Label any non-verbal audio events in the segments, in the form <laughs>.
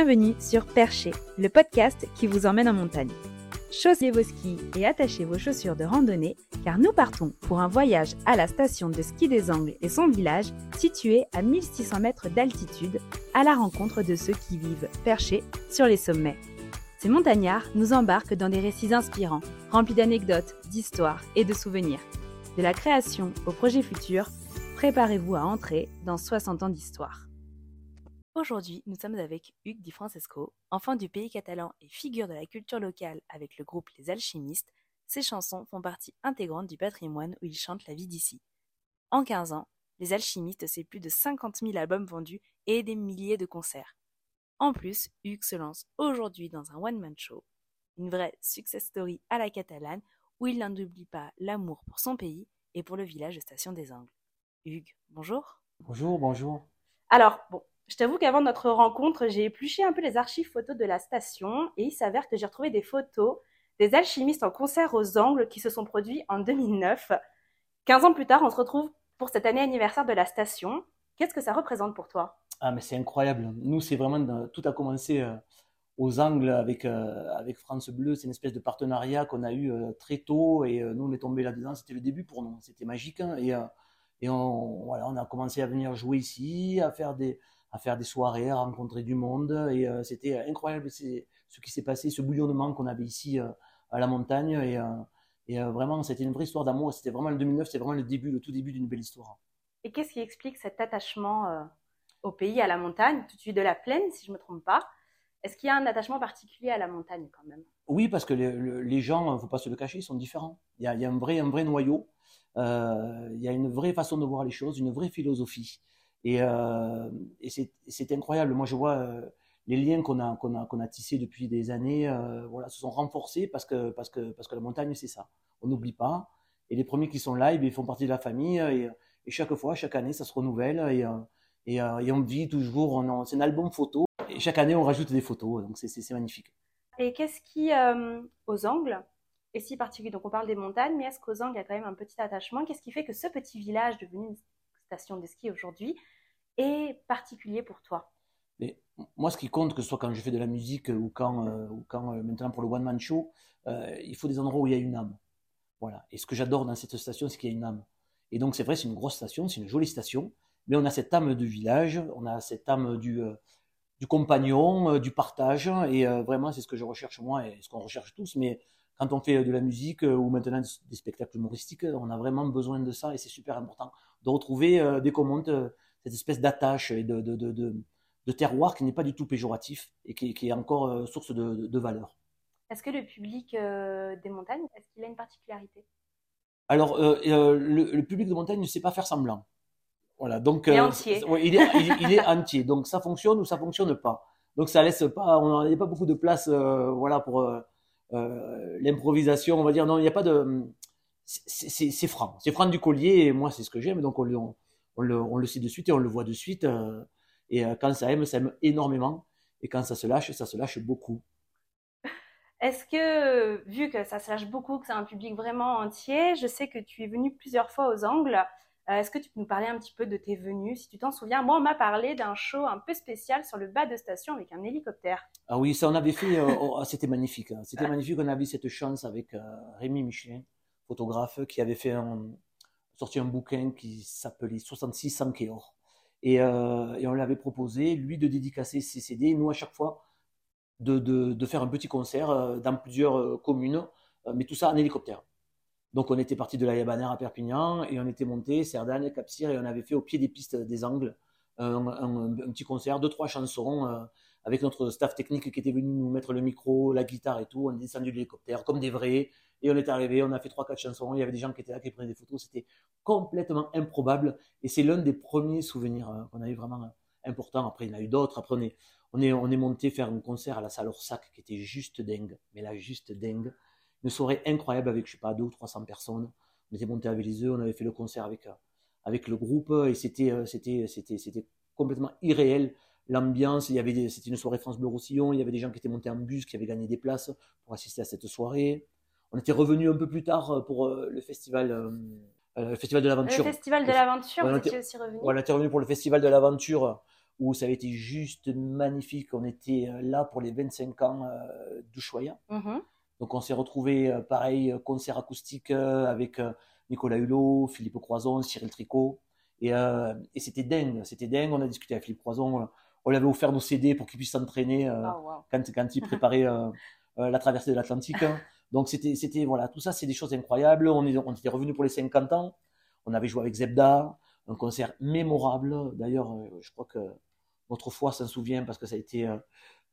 Bienvenue sur Percher, le podcast qui vous emmène en montagne. Chaussez vos skis et attachez vos chaussures de randonnée car nous partons pour un voyage à la station de ski des Angles et son village situé à 1600 mètres d'altitude à la rencontre de ceux qui vivent perchés sur les sommets. Ces montagnards nous embarquent dans des récits inspirants, remplis d'anecdotes, d'histoires et de souvenirs. De la création au projet futur, préparez-vous à entrer dans 60 ans d'histoire. Aujourd'hui, nous sommes avec Hugues Di Francesco, enfant du pays catalan et figure de la culture locale avec le groupe Les Alchimistes. Ses chansons font partie intégrante du patrimoine où il chante la vie d'ici. En 15 ans, Les Alchimistes, c'est plus de 50 000 albums vendus et des milliers de concerts. En plus, Hugues se lance aujourd'hui dans un one-man show, une vraie success story à la catalane où il n'oublie pas l'amour pour son pays et pour le village de Station des Angles. Hugues, bonjour. Bonjour, bonjour. Alors, bon, je t'avoue qu'avant notre rencontre, j'ai épluché un peu les archives photos de la station et il s'avère que j'ai retrouvé des photos des alchimistes en concert aux Angles qui se sont produits en 2009. 15 ans plus tard, on se retrouve pour cette année anniversaire de la station. Qu'est-ce que ça représente pour toi? Ah, mais c'est incroyable. Nous, c'est vraiment tout a commencé euh, aux Angles avec euh, avec France Bleu. C'est une espèce de partenariat qu'on a eu euh, très tôt et nous on est tombé là-dedans. C'était le début pour nous. C'était magique hein. et et on voilà, on a commencé à venir jouer ici, à faire des à faire des soirées, à rencontrer du monde. Et euh, c'était incroyable ce qui s'est passé, ce bouillonnement qu'on avait ici euh, à la montagne. Et, euh, et vraiment, c'était une vraie histoire d'amour. C'était vraiment le 2009, c'était vraiment le début, le tout début d'une belle histoire. Et qu'est-ce qui explique cet attachement au pays, à la montagne? Tout de suite de la plaine, si je ne me trompe pas. Est-ce qu'il y a un attachement particulier à la montagne quand même? Oui, parce que les, gens, il ne faut pas se le cacher, ils sont différents. Il y a, il y a un, vrai, un vrai noyau. il y a une vraie façon de voir les choses, une vraie philosophie. Et, euh, c'est incroyable. Moi, je vois euh, les liens qu'on a, tissés depuis des années euh, se sont renforcés parce que, la montagne, c'est ça. On n'oublie pas. Et les premiers qui sont là, eh ils font partie de la famille. Et, chaque fois, chaque année, ça se renouvelle. Et, on vit toujours. C'est un album photo. Et chaque année, on rajoute des photos. Donc, c'est magnifique. Et qu'est-ce qui, aux angles, est si particulier? Donc, on parle des montagnes, mais est-ce qu'aux angles, il y a quand même un petit attachement? Qu'est-ce qui fait que ce petit village devenu station de ski aujourd'hui est particulier pour toi moi, ce qui compte, que ce soit quand je fais de la musique ou quand, euh, ou quand euh, maintenant pour le one man show, euh, il faut des endroits où il y a une âme. Voilà. Et ce que j'adore dans cette station, c'est qu'il y a une âme. Et donc, c'est vrai, c'est une grosse station, c'est une jolie station, mais on a cette âme du village, on a cette âme du, compagnon, du partage, et vraiment, c'est ce que je recherche moi et ce qu'on recherche tous. Mais quand on fait de la musique ou maintenant des spectacles humoristiques, on a vraiment besoin de ça et c'est super important de retrouver des commandes, euh, cette espèce d'attache et de, de, de, de, terroir qui n'est pas du tout péjoratif et qui, qui est encore euh, source de, valeur. Est-ce que le public des montagnes, est-ce qu'il a une particularité? Alors, le, public de montagne ne sait pas faire semblant. Voilà, donc il est entier. il, est, il, est, entier. Donc ça fonctionne ou ça fonctionne pas. Donc ça laisse pas, on n'a pas beaucoup de place, voilà, pour l'improvisation. On va dire non, il n'y a pas de c'est franc. C'est franc du collier et moi, c'est ce que j'aime. Donc, on le, on, le, on le sait de suite et on le voit de suite. Euh, et euh, quand ça aime, ça aime énormément. Et quand ça se lâche, ça se lâche beaucoup. Est-ce que, vu que ça se lâche beaucoup, que c'est un public vraiment entier, je sais que tu es venu plusieurs fois aux Angles. Euh, est-ce que tu peux nous parler un petit peu de tes venues, si tu t'en souviens Moi, on m'a parlé d'un show un peu spécial sur le bas de station avec un hélicoptère. Ah oui, ça on avait fait, oh, c'était magnifique. Hein. C'était magnifique, on a vu cette chance avec Rémi Michelin photographe qui avait fait un, sorti un bouquin qui s'appelait 66 sans Et, euh, et on l'avait proposé, lui, de dédicacer ses CD, nous, à chaque fois, de, de, de faire un petit concert euh, dans plusieurs euh, communes, mais tout ça en hélicoptère. Donc, on était parti de la Yabanère à Perpignan et on était monté Cerdagne, Capcir et on avait fait au pied des pistes des Angles un, un, petit concert, deux, trois chansons avec notre staff technique qui était venu nous mettre le micro, la guitare et tout. On est descendu de l'hélicoptère comme des vrais. Et on est arrivé, on a fait trois, quatre chansons. Il y avait des gens qui étaient là, qui prenaient des photos. C'était complètement improbable. Et c'est l'un des premiers souvenirs euh, qu'on a eu vraiment euh, important. Après, il y en a eu d'autres. Après, on est, on est, on est monté faire un concert à la salle Orsac qui était juste dingue. Mais là, juste dingue. Une soirée incroyable avec, je sais pas, deux ou 300 personnes. On était monté avec les œufs, on avait fait le concert avec, euh, avec le groupe et c'était, c'était, c'était, c'était complètement irréel l'ambiance. Il y avait, c'était une soirée France Bleu Roussillon. Il y avait des gens qui étaient montés en bus, qui avaient gagné des places pour assister à cette soirée. On était revenu un peu plus tard euh, pour euh, le festival, euh, le festival de l'aventure. Le festival de l'aventure, vous étiez aussi revenu. on était revenu pour le festival de l'aventure où ça avait été juste magnifique. On était là pour les 25 ans du Choya. Mhm. Donc on s'est retrouvé pareil concert acoustique avec Nicolas Hulot, Philippe Croison, Cyril Tricot. Et, et c'était dingue, c'était dingue. On a discuté avec Philippe Croison. On lui avait offert nos CD pour qu'il puisse s'entraîner Oh, quand, quand il <laughs> préparait la traversée de l'Atlantique. Donc c'était, c'était voilà, tout ça, c'est des choses incroyables. On, est, on était revenu pour les 50 ans. On avait joué avec Zebda, un concert mémorable. D'ailleurs, euh, je crois que notre foi s'en souvient parce que ça a été euh,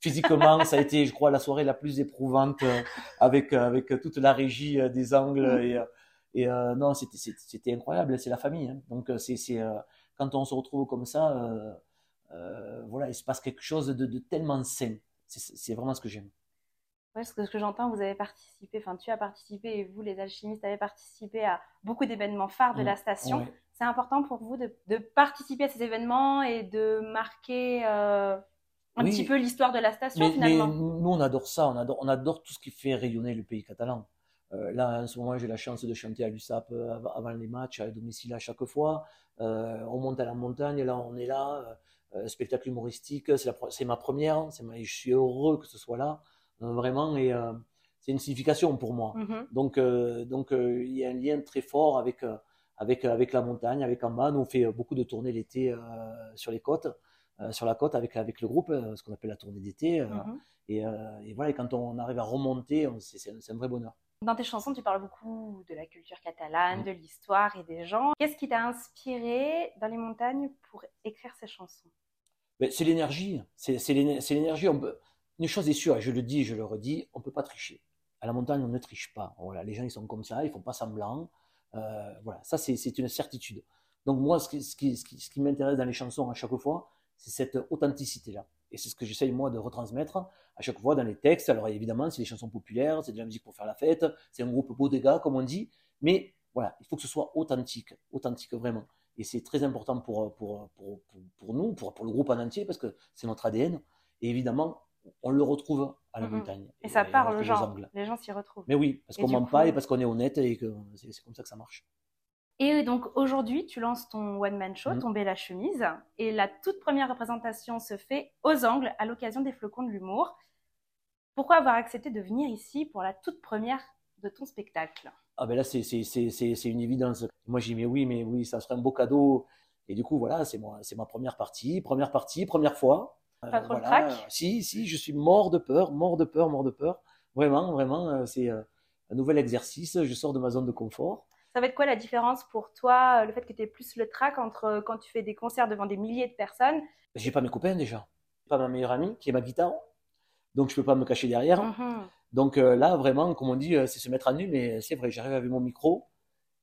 physiquement, ça a été, je crois, la soirée la plus éprouvante euh, avec avec toute la régie des angles et et non, c'était c'était incroyable. C'est la famille. Hein. Donc c'est c'est quand on se retrouve comme ça, voilà, il se passe quelque chose de, de tellement sain. C'est vraiment ce que j'aime. Ouais, ce que, ce que j'entends, vous avez participé, enfin tu as participé et vous, les alchimistes, avez participé à beaucoup d'événements phares de Mmh, la station. ouais. C'est important pour vous de, de participer à ces événements et de marquer euh, un Oui. petit peu l'histoire de la station Mais, mais finalement. nous, on adore ça, on adore, on adore tout ce qui fait rayonner le pays catalan. Euh, là, en ce moment, j'ai la chance de chanter à l'USAP euh, av- avant les matchs, à domicile à chaque fois. Euh, on monte à la montagne, là, on est là. Euh, spectacle humoristique, c'est la pre- c'est ma première, c'est ma- je suis heureux que ce soit là, euh, vraiment, et euh, c'est une signification pour moi. Mhm. Donc, donc il y a un lien très fort avec, avec, avec la montagne, avec Amba. Nous, on fait beaucoup de tournées l'été euh, sur les côtes, euh, sur la côte avec, avec le groupe, euh, ce qu'on appelle la tournée d'été. Mhm. et, et voilà, et quand on arrive à remonter, on- c'est un, c'est un vrai bonheur. Dans tes chansons, tu parles beaucoup de la culture catalane, Mhm. de l'histoire et des gens. Qu'est-ce qui t'a inspiré dans les montagnes pour écrire ces chansons? Mais c'est l'énergie, c'est c'est l'éner- c'est l'énergie. peut- Une chose est sûre, et je le dis je le redis, on peut pas tricher. À la montagne, on ne triche pas. Voilà, les gens, ils sont comme ça, ils font pas semblant. Euh, voilà, ça, c'est c'est une certitude. Donc moi, ce qui, ce qui, ce qui, ce qui m'intéresse dans les chansons à chaque fois, c'est cette authenticité-là. Et c'est ce que j'essaye, moi, de retransmettre à chaque fois dans les textes. Alors évidemment, c'est des chansons populaires, c'est de la musique pour faire la fête, c'est un groupe beau des gars, comme on dit. Mais voilà, il faut que ce soit authentique, authentique vraiment. Et c'est très important pour, pour, pour, pour, nous, pour, pour le groupe en entier, parce que c'est notre ADN. Et évidemment, on le retrouve à la Mhm. montagne. Et ça parle aux gens, les gens s'y retrouvent. Mais oui, parce qu'on ment pas et parce qu'on est honnête et que c'est comme ça que ça marche. Et donc aujourd'hui, tu lances ton one-man show, Mhm. Tomber la chemise, et la toute première représentation se fait aux angles à l'occasion des flocons de l'humour. Pourquoi avoir accepté de venir ici pour la toute première de ton spectacle? Ah ben là, c'est c'est- c'est- c'est- c'est une évidence. Moi, j'ai dit, mais oui, mais oui, ça serait un beau cadeau. Et du coup, voilà, c'est moi, c'est ma première partie, première partie, première fois. Euh, Pas trop le voilà. Si, si, je suis mort de peur, mort de peur, mort de peur. Vraiment, vraiment, euh, c'est euh, un nouvel exercice. Je sors de ma zone de confort. Ça va être quoi la différence pour toi, euh, le fait que tu aies plus le trac entre euh, quand tu fais des concerts devant des milliers de personnes? J'ai pas mes copains déjà. J'ai pas ma meilleure amie qui est ma guitare. Donc, je peux pas me cacher derrière. Mhm. Donc euh, là, vraiment, comme on dit, c'est se mettre à nu, mais c'est vrai, j'arrive avec mon micro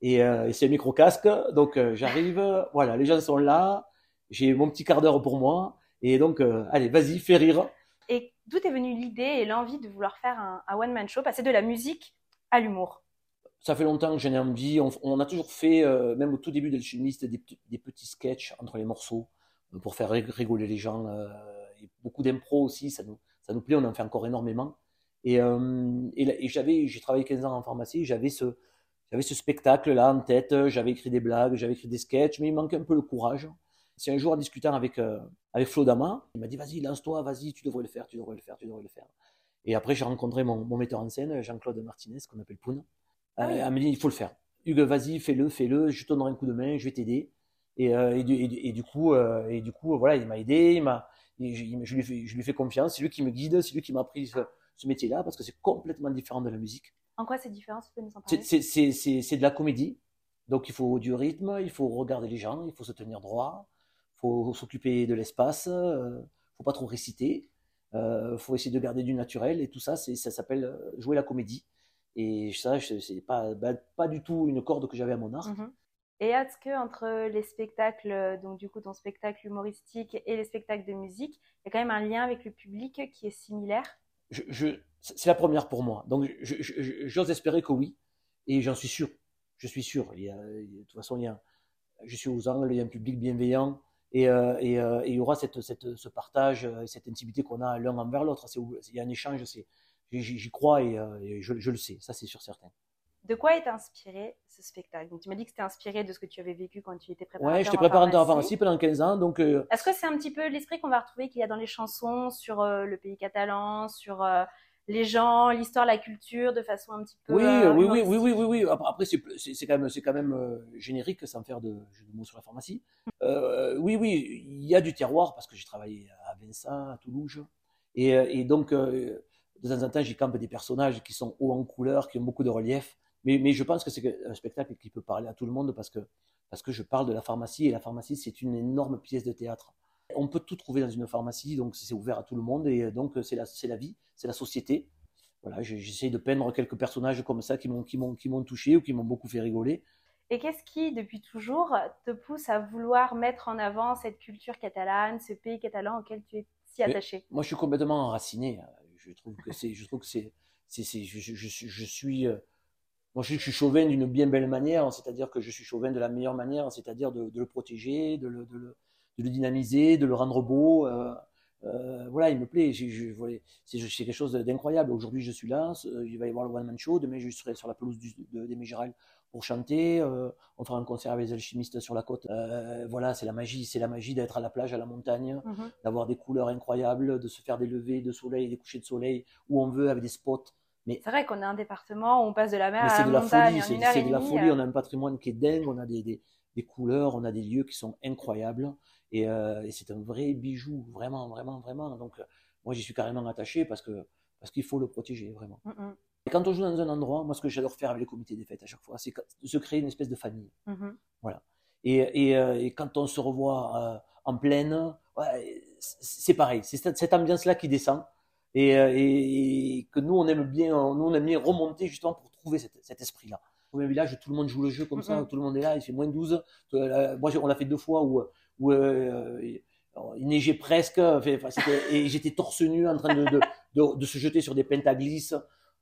et, euh, et c'est un micro casque. Donc euh, j'arrive, <laughs> voilà, les gens sont là, j'ai mon petit quart d'heure pour moi et donc allez, vas-y, fais rire. Et d'où est venue l'idée et l'envie de vouloir faire un, un one-man show, passer de la musique à l'humour? Ça fait longtemps que j'en ai envie. On, on a toujours fait, euh, même au tout début de l'alchimiste, des, des petits sketchs entre les morceaux euh, pour faire rig- rigoler les gens. euh, beaucoup d'impro aussi, ça nous, plaît, on en fait encore énormément. Et, j'avais, j'ai travaillé 15 ans en pharmacie, j'avais ce, spectacle-là en tête, j'avais écrit des blagues, j'avais écrit des sketchs, mais il manquait un peu le courage. C'est un jour en discutant avec, avec Flo Dama, il m'a dit vas-y, lance-toi, vas-y, tu devrais le faire, tu devrais le faire, tu devrais le faire. Et après, j'ai rencontré mon, mon metteur en scène, Jean-Claude Martinez, qu'on appelle Poun. Ah oui. Elle m'a dit il faut le faire. Hugues, vas-y, fais-le, fais-le, je te donnerai un coup de main, je vais t'aider. Et, euh, et, du, et, du- et du coup, euh, et du coup, voilà, il m'a aidé, il m'a, je, il- je lui ai fait, je lui confiance, c'est lui qui me guide, c'est lui qui m'a appris ce, ce métier-là, parce que c'est complètement différent de la musique. En quoi c'est différent Tu peux nous en C'est- parler C'est de la comédie, donc il faut du rythme, il faut regarder les gens, il faut se tenir droit, il faut s'occuper de l'espace, euh, faut pas trop réciter, euh, faut essayer de garder du naturel, et tout ça, ça s'appelle jouer la comédie. Et ça, c'est pas, bah, pas du tout une corde que j'avais à mon arc. Mhm. Et est-ce que entre les spectacles, euh, donc du coup ton spectacle humoristique et les spectacles de musique, il y a quand même un lien avec le public qui est similaire? Je, je- c'est la première pour moi. Donc, j'ose espérer que oui. Et j'en suis sûr. Je suis sûr. Il y a, de toute façon, il y a, je suis aux angles, il y a un public bienveillant. Et, euh, et, euh, et il y aura cette, cette, ce partage, cette intimité qu'on a l'un envers l'autre. Il y a un échange, c'est- j'y crois et, euh, et je, je le sais. Ça, c'est sûr certain. De quoi est inspiré ce spectacle? Donc, tu m'as dit que c'était inspiré de ce que tu avais vécu quand tu étais préparateur. Ouais, j'étais préparateur en pharmacie pendant 15 ans. Donc, euh, Est-ce que c'est un petit peu l'esprit qu'on va retrouver qu'il y a dans les chansons sur euh, le pays catalan, sur euh, les gens, l'histoire, la culture, de façon un petit peu. oui, oui, oui, oui, oui, oui, oui. Après, c'est quand même, c'est quand même générique sans faire de jeu de mots sur la pharmacie. Oui, oui, il y a du terroir parce que j'ai travaillé à Vincent, à Toulouse. Et, et donc, de temps en temps, j'y campe des personnages qui sont hauts en couleur, qui ont beaucoup de relief. Mais, mais je pense que c'est un spectacle qui peut parler à tout le monde parce que, parce que je parle de la pharmacie et la pharmacie, c'est une énorme pièce de théâtre. On peut tout trouver dans une pharmacie, donc c'est ouvert à tout le monde et donc c'est la, c'est la vie, c'est la société. Voilà, j'essaie de peindre quelques personnages comme ça qui m'ont, qui m'ont, qui m'ont touché ou qui m'ont beaucoup fait rigoler. Et qu'est-ce qui, depuis toujours, te pousse à vouloir mettre en avant cette culture catalane, ce pays catalan auquel tu es si Mais- attaché? Moi, je suis complètement enraciné. Je trouve que c'est, je trouve que c'est, c'est, c'est- je, je, je suis, euh, moi, je, suis chauvin d'une bien belle manière, c'est-à-dire que je suis chauvin de la meilleure manière, c'est-à-dire de, le protéger, de le, de le, de le dynamiser, de le rendre beau. euh, euh, voilà, il me plaît. C'est, c'est quelque chose d'incroyable. Aujourd'hui, je suis là. Il va y avoir le One Man Show. Demain, je serai sur la pelouse de, d'Aimé Gérald pour chanter. euh, on fera un concert avec les alchimistes sur la côte. Euh, voilà, c'est la magie. C'est la magie d'être à la plage, à la montagne Mhm. d'avoir des couleurs incroyables, de se faire des levées de soleil, des couchers de soleil où on veut avec des spots. Mais, C'est vrai qu'on a un département où on passe de la mer à la de la montagne folie, c'est heure c'est et de la folie. On a un patrimoine qui est dingue, on a des, des, des couleurs, on a des lieux qui sont incroyables et, euh, et c'est un vrai bijou, vraiment, vraiment, vraiment. Donc, moi, j'y suis carrément attaché parce que parce qu'il faut le protéger, vraiment. Mhm, Et quand on joue dans un endroit, moi, ce que j'adore faire avec les comités des fêtes à chaque fois, c'est de se créer une espèce de famille. mhm. Et, et, euh, et quand on se revoit euh, en pleine, ouais, c'est pareil. C'est cette, cette ambiance-là qui descend. Et, euh, et, que nous, on aime bien, nous, on aime bien remonter justement pour trouver cet, cet esprit-là. Au même village, tout le monde joue le jeu comme ça, Mhm. tout le monde est là, il fait moins 12. Euh, Moi, on l'a fait deux fois où, où euh, il neigeait presque, enfin, et j'étais torse nu en train de, de, de, de se jeter sur des pentaglisses.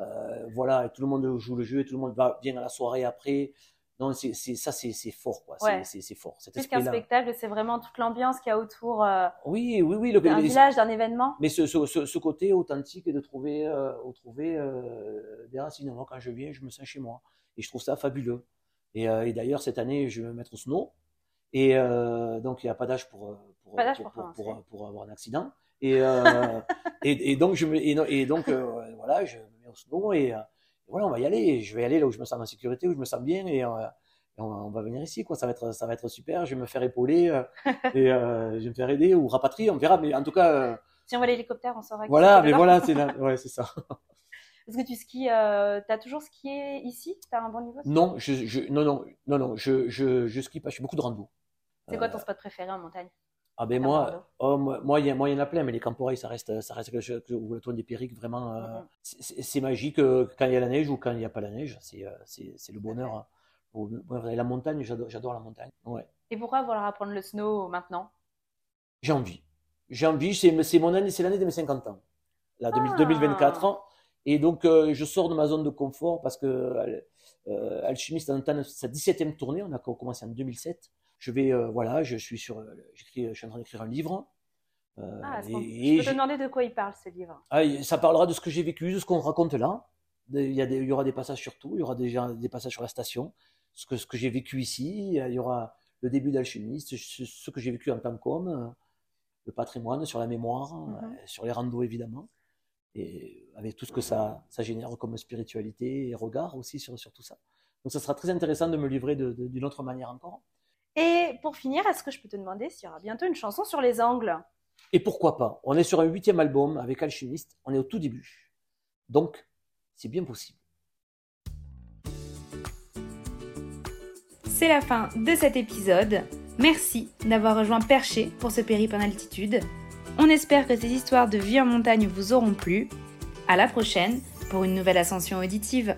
Euh, voilà, et tout le monde joue le jeu et tout le monde va bien à la soirée après. Non, c'est ça, c'est fort, quoi. C'est- Ouais. C'est c'est fort. Cet Plus qu'un spectacle, c'est vraiment toute l'ambiance qu'il y a autour euh, Oui, oui, oui. Le, d'un village, d'un événement. mais ce, ce, ce, ce côté authentique de trouver, euh, trouver euh, des racines. Moi, quand je viens, je me sens chez moi. Et je trouve ça fabuleux. Et, et d'ailleurs, cette année, je vais me mettre au snow. Et donc, il n'y a pas d'âge pour, pour, pour, avoir un accident. Et, <laughs> et, et donc, je me, et, donc voilà, je mets au snow et, et voilà, on va y aller. Je vais aller là où je me sens en sécurité, où je me sens bien. Et, euh, on, va- on va venir ici, quoi. Ça va être, ça va être super. Je vais me faire épauler euh, et euh, je vais me faire aider ou rapatrier. On verra. Mais en tout cas, Si on voit l'hélicoptère, on saura voilà, c'est mais voilà, c'est là. Ouais, c'est ça. <laughs> Est-ce que tu skis euh, T'as toujours skié ici? T'as un bon niveau Non, je, je, non, non, non, non, je, je, je skie pas. Je fais beaucoup de rando. C'est quoi ton spot préféré en montagne? Ah ben moi, oh, moi, moi, il y, a- moi, il y en a plein, mais les camporeilles, ça reste, ça reste quelque chose, ou le toit des Périques, vraiment, euh, c'est- magique euh, quand il y a la neige ou quand il n'y a pas la neige. C'est, euh, le bonheur. hein. Bon, La montagne, j'adore, la montagne. Ouais. Et pourquoi vouloir apprendre le snow maintenant? J'ai envie. J'ai envie. C'est, mon année, c'est l'année de mes 50 ans. Là, 2000 Ah. 2024 ans. Et donc, je sors de ma zone de confort parce que Alchimiste entame sa 17e tournée. On a commencé en 2007. Je vais, euh, voilà, je suis sur, euh, je suis en train d'écrire un livre. Euh, ah, et- Je peux te demander de quoi il parle ce livre? Ah, ça parlera de ce que j'ai vécu, de ce qu'on raconte là. Il y, a des- il y aura des passages sur tout. Il y aura déjà des passages sur la station, ce que, ce que j'ai vécu ici. Il y aura le début d'Alchimiste, ce, ce que j'ai vécu en tant qu'homme, le patrimoine, sur la mémoire, Mhm. sur les randos évidemment. Et avec tout ce que ça, ça génère comme spiritualité et regard aussi sur, sur tout ça. Donc ça sera très intéressant de me livrer d'une autre manière encore. Et pour finir, est-ce que je peux te demander s'il y aura bientôt une chanson sur les angles? Et pourquoi pas? On est sur un huitième album avec Alchimiste, on est au tout début. Donc, c'est bien possible. C'est la fin de cet épisode. Merci d'avoir rejoint Perché pour ce périple en altitude. On espère que ces histoires de vie en montagne vous auront plu. À la prochaine pour une nouvelle ascension auditive.